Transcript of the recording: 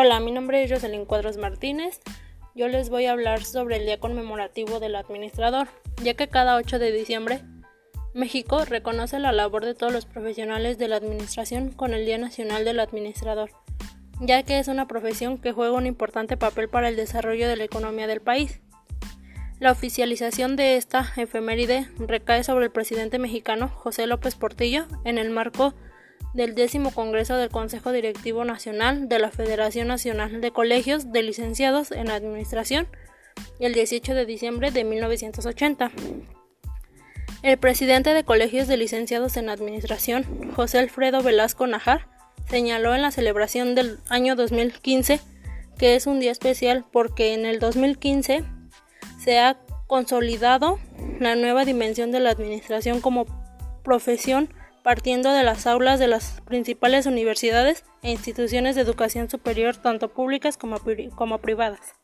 Hola, mi nombre es Jocelyn Cuadros Martínez. Yo les voy a hablar sobre el Día Conmemorativo del Administrador, ya que cada 8 de diciembre México reconoce la labor de todos los profesionales de la Administración con el Día Nacional del Administrador, ya que es una profesión que juega un importante papel para el desarrollo de la economía del país. La oficialización de esta efeméride recae sobre el presidente mexicano José López Portillo en el marco del décimo Congreso del Consejo Directivo Nacional de la Federación Nacional de Colegios de Licenciados en Administración el 18 de diciembre de 1980. El presidente de Colegios de Licenciados en Administración, José Alfredo Velasco Najar, señaló en la celebración del año 2015 que es un día especial porque en el 2015 se ha consolidado la nueva dimensión de la administración como profesión partiendo de las aulas de las principales universidades e instituciones de educación superior tanto públicas como, privadas.